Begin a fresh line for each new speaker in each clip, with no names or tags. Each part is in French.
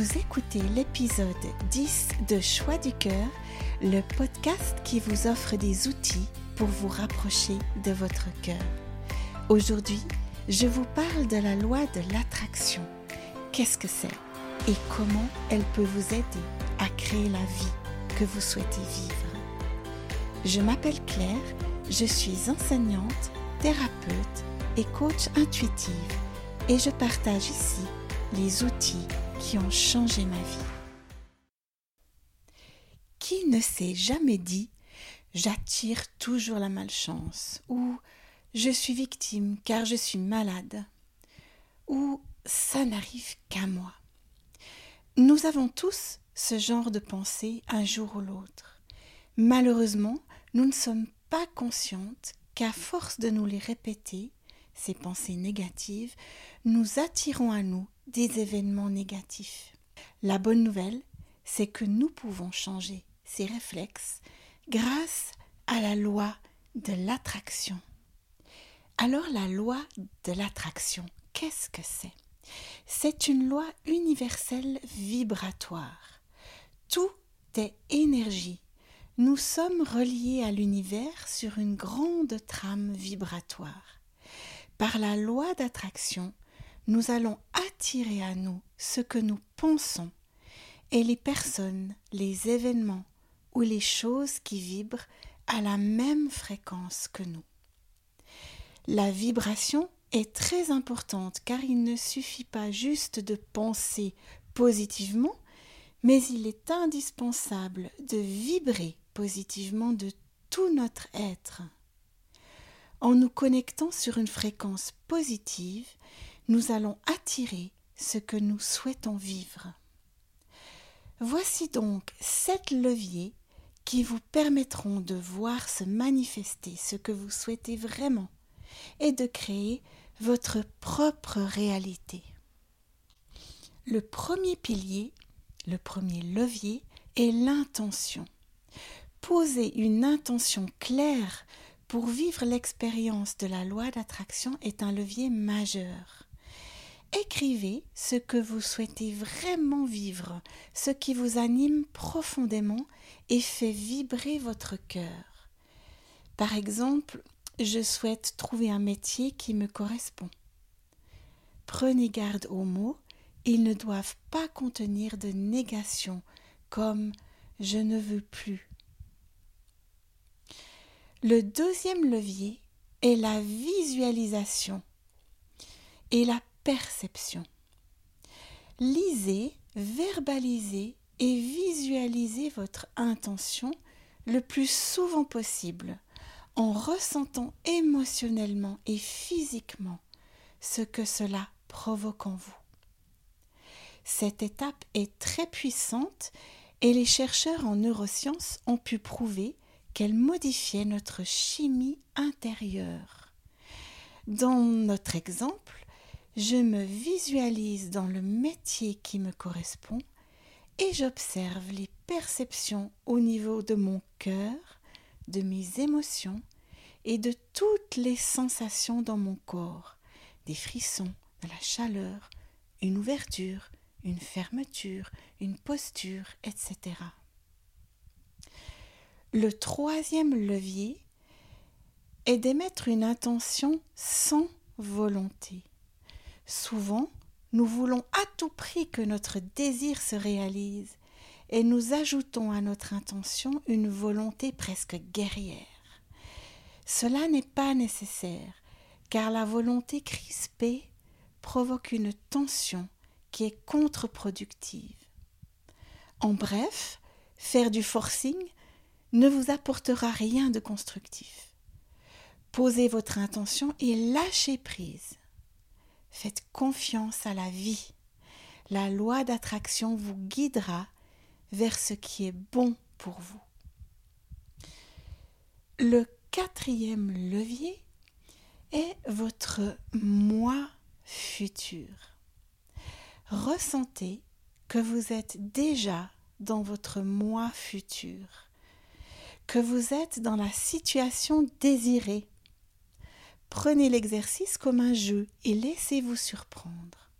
Vous écoutez l'épisode 10 de Choix du cœur, le podcast qui vous offre des outils pour vous rapprocher de votre cœur. Aujourd'hui, je vous parle de la loi de l'attraction. Qu'est-ce que c'est et comment elle peut vous aider à créer la vie que vous souhaitez vivre? Je m'appelle Claire, je suis enseignante, thérapeute et coach intuitive et je partage ici les outils qui ont changé ma vie. Qui ne s'est jamais dit j'attire toujours la malchance ou je suis victime car je suis malade ou ça n'arrive qu'à moi. Nous avons tous ce genre de pensée un jour ou l'autre. Malheureusement, nous ne sommes pas conscientes qu'à force de nous les répéter, ces pensées négatives, nous attirons à nous des événements négatifs. La bonne nouvelle, c'est que nous pouvons changer ces réflexes grâce à la loi de l'attraction. Alors la loi de l'attraction, qu'est-ce que c'est? C'est une loi universelle vibratoire. Tout est énergie. Nous sommes reliés à l'univers sur une grande trame vibratoire. Par la loi d'attraction, nous allons attirer à nous ce que nous pensons et les personnes, les événements ou les choses qui vibrent à la même fréquence que nous. La vibration est très importante car il ne suffit pas juste de penser positivement, mais il est indispensable de vibrer positivement de tout notre être. En nous connectant sur une fréquence positive, nous allons attirer ce que nous souhaitons vivre. Voici donc sept leviers qui vous permettront de voir se manifester ce que vous souhaitez vraiment et de créer votre propre réalité. Le premier pilier, le premier levier est l'intention. Poser une intention claire pour vivre l'expérience de la loi d'attraction est un levier majeur. Écrivez ce que vous souhaitez vraiment vivre, ce qui vous anime profondément et fait vibrer votre cœur. Par exemple, je souhaite trouver un métier qui me correspond. Prenez garde aux mots, ils ne doivent pas contenir de négation comme je ne veux plus. Le deuxième levier est la visualisation et la perception. Lisez, verbalisez et visualisez votre intention le plus souvent possible en ressentant émotionnellement et physiquement ce que cela provoque en vous. Cette étape est très puissante et les chercheurs en neurosciences ont pu prouver qu'elle modifiait notre chimie intérieure. Dans notre exemple, je me visualise dans le métier qui me correspond et j'observe les perceptions au niveau de mon cœur, de mes émotions et de toutes les sensations dans mon corps, des frissons, de la chaleur, une ouverture, une fermeture, une posture, etc. Le troisième levier est d'émettre une intention sans volonté. Souvent, nous voulons à tout prix que notre désir se réalise et nous ajoutons à notre intention une volonté presque guerrière. Cela n'est pas nécessaire, car la volonté crispée provoque une tension qui est contre-productive. En bref, faire du forcing ne vous apportera rien de constructif. Posez votre intention et lâchez prise. Faites confiance à la vie. La loi d'attraction vous guidera vers ce qui est bon pour vous. Le quatrième levier est votre moi futur. Ressentez que vous êtes déjà dans votre moi futur, que vous êtes dans la situation désirée Prenez l'exercice comme un jeu et laissez-vous surprendre.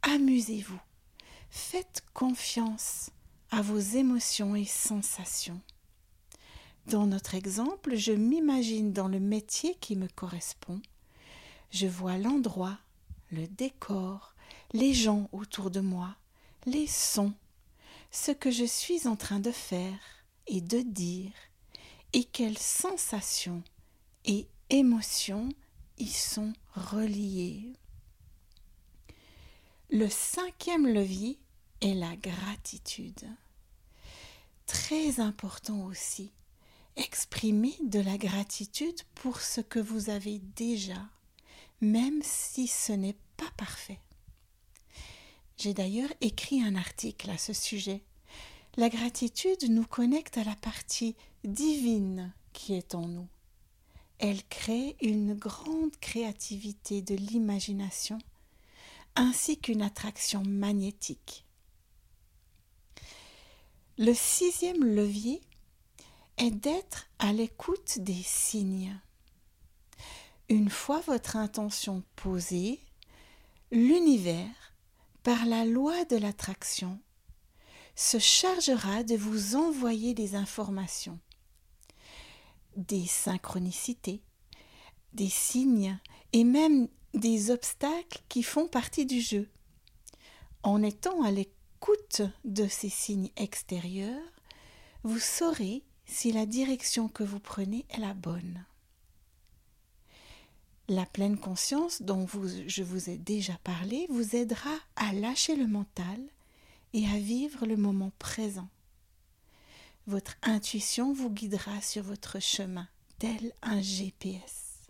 Amusez-vous Faites confiance à vos émotions et sensations. Dans notre exemple, je m'imagine dans le métier qui me correspond. Je vois l'endroit, le décor, les gens autour de moi, les sons, ce que je suis en train de faire et de dire, et quelles sensations et émotions y sont reliées. Le cinquième levier est la gratitude. Très important aussi Exprimez de la gratitude pour ce que vous avez déjà, même si ce n'est pas parfait. J'ai d'ailleurs écrit un article à ce sujet. La gratitude nous connecte à la partie divine qui est en nous. Elle crée une grande créativité de l'imagination ainsi qu'une attraction magnétique. Le sixième levier est d'être à l'écoute des signes. Une fois votre intention posée, l'univers, par la loi de l'attraction, se chargera de vous envoyer des informations, des synchronicités, des signes et même des obstacles qui font partie du jeu. En étant à l'écoute de ces signes extérieurs, vous saurez si la direction que vous prenez est la bonne. La pleine conscience dont je vous ai déjà parlé vous aidera à lâcher le mental et à vivre le moment présent. Votre intuition vous guidera sur votre chemin, tel un GPS.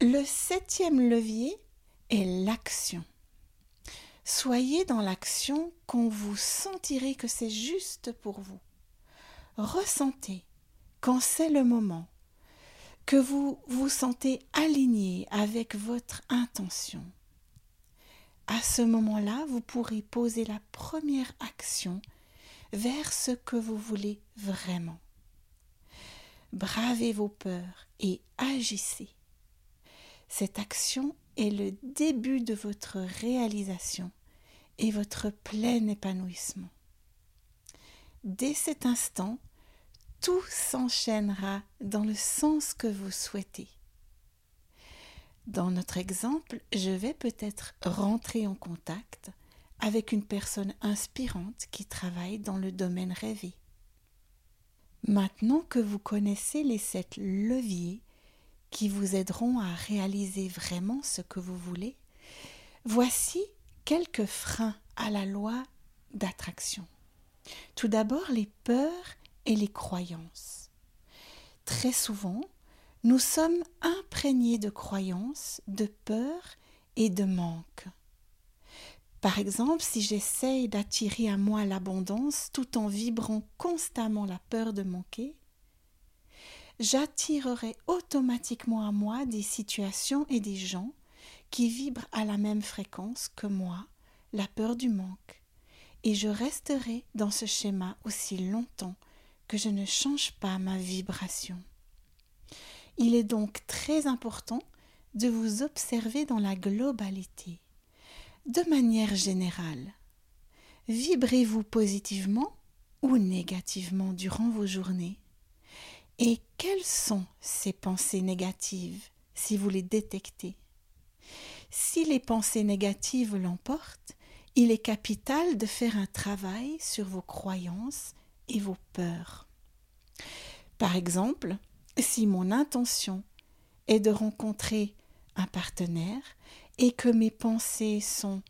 Le septième levier est l'action. Soyez dans l'action quand vous sentirez que c'est juste pour vous ressentez quand c'est le moment, que vous vous sentez aligné avec votre intention. À ce moment-là, vous pourrez poser la première action vers ce que vous voulez vraiment. Bravez vos peurs et agissez. Cette action est le début de votre réalisation et votre plein épanouissement. Dès cet instant, tout s'enchaînera dans le sens que vous souhaitez. Dans notre exemple, je vais peut-être rentrer en contact avec une personne inspirante qui travaille dans le domaine rêvé. Maintenant que vous connaissez les sept leviers qui vous aideront à réaliser vraiment ce que vous voulez, voici quelques freins à la loi d'attraction. Tout d'abord, les peurs et les croyances. Très souvent, nous sommes imprégnés de croyances, de peurs et de manque. Par exemple, si j'essaye d'attirer à moi l'abondance tout en vibrant constamment la peur de manquer, j'attirerai automatiquement à moi des situations et des gens qui vibrent à la même fréquence que moi, la peur du manque, et je resterai dans ce schéma aussi longtemps que je ne change pas ma vibration. Il est donc très important de vous observer dans la globalité. De manière générale, vibrez-vous positivement ou négativement durant vos journées? Et quelles sont ces pensées négatives si vous les détectez? Si les pensées négatives l'emportent, il est capital de faire un travail sur vos croyances et vos peurs. Par exemple, si mon intention est de rencontrer un partenaire et que mes pensées sont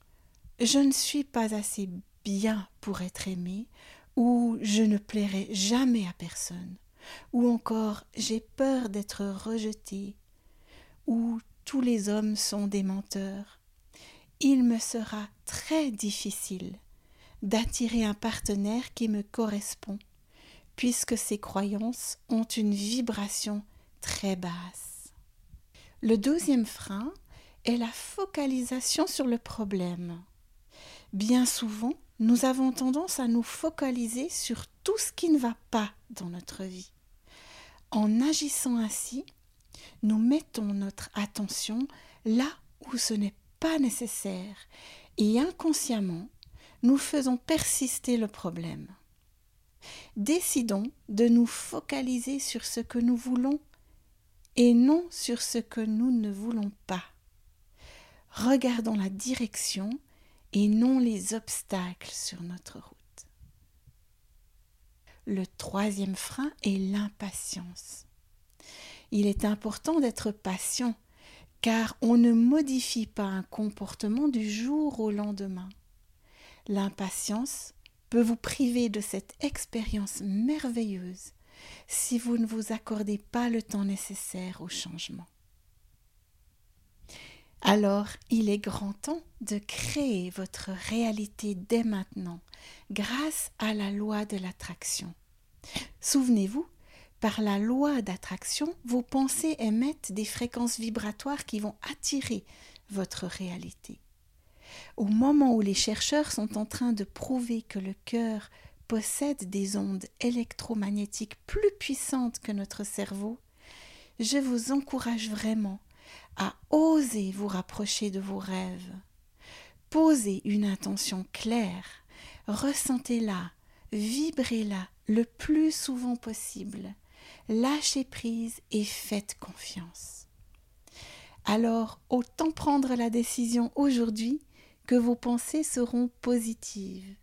je ne suis pas assez bien pour être aimé ou je ne plairai jamais à personne ou encore j'ai peur d'être rejeté ou tous les hommes sont des menteurs, il me sera très difficile d'attirer un partenaire qui me correspond, puisque ces croyances ont une vibration très basse. Le deuxième frein est la focalisation sur le problème. Bien souvent, nous avons tendance à nous focaliser sur tout ce qui ne va pas dans notre vie. En agissant ainsi, nous mettons notre attention là où ce n'est pas nécessaire et inconsciemment, nous faisons persister le problème. Décidons de nous focaliser sur ce que nous voulons et non sur ce que nous ne voulons pas. Regardons la direction et non les obstacles sur notre route. Le troisième frein est l'impatience. Il est important d'être patient car on ne modifie pas un comportement du jour au lendemain. L'impatience peut vous priver de cette expérience merveilleuse si vous ne vous accordez pas le temps nécessaire au changement. Alors il est grand temps de créer votre réalité dès maintenant grâce à la loi de l'attraction. Souvenez-vous, par la loi d'attraction, vos pensées émettent des fréquences vibratoires qui vont attirer votre réalité. Au moment où les chercheurs sont en train de prouver que le cœur possède des ondes électromagnétiques plus puissantes que notre cerveau, je vous encourage vraiment à oser vous rapprocher de vos rêves. Posez une intention claire, ressentez-la, vibrez-la le plus souvent possible, lâchez prise et faites confiance. Alors, autant prendre la décision aujourd'hui que vos pensées seront positives.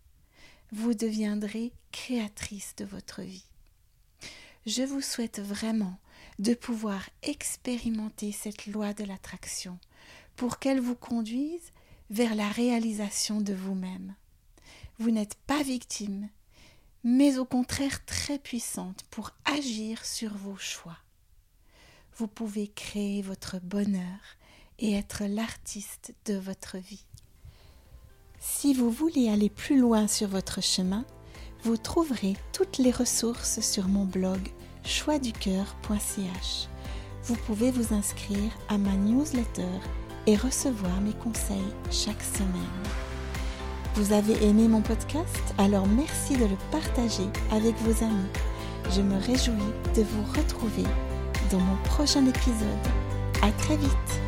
Vous deviendrez créatrice de votre vie. Je vous souhaite vraiment de pouvoir expérimenter cette loi de l'attraction pour qu'elle vous conduise vers la réalisation de vous-même. Vous n'êtes pas victime, mais au contraire très puissante pour agir sur vos choix. Vous pouvez créer votre bonheur et être l'artiste de votre vie. Si vous voulez aller plus loin sur votre chemin, vous trouverez toutes les ressources sur mon blog choixducoeur.ch. Vous pouvez vous inscrire à ma newsletter et recevoir mes conseils chaque semaine. Vous avez aimé mon podcast? Alors merci de le partager avec vos amis. Je me réjouis de vous retrouver dans mon prochain épisode. À très vite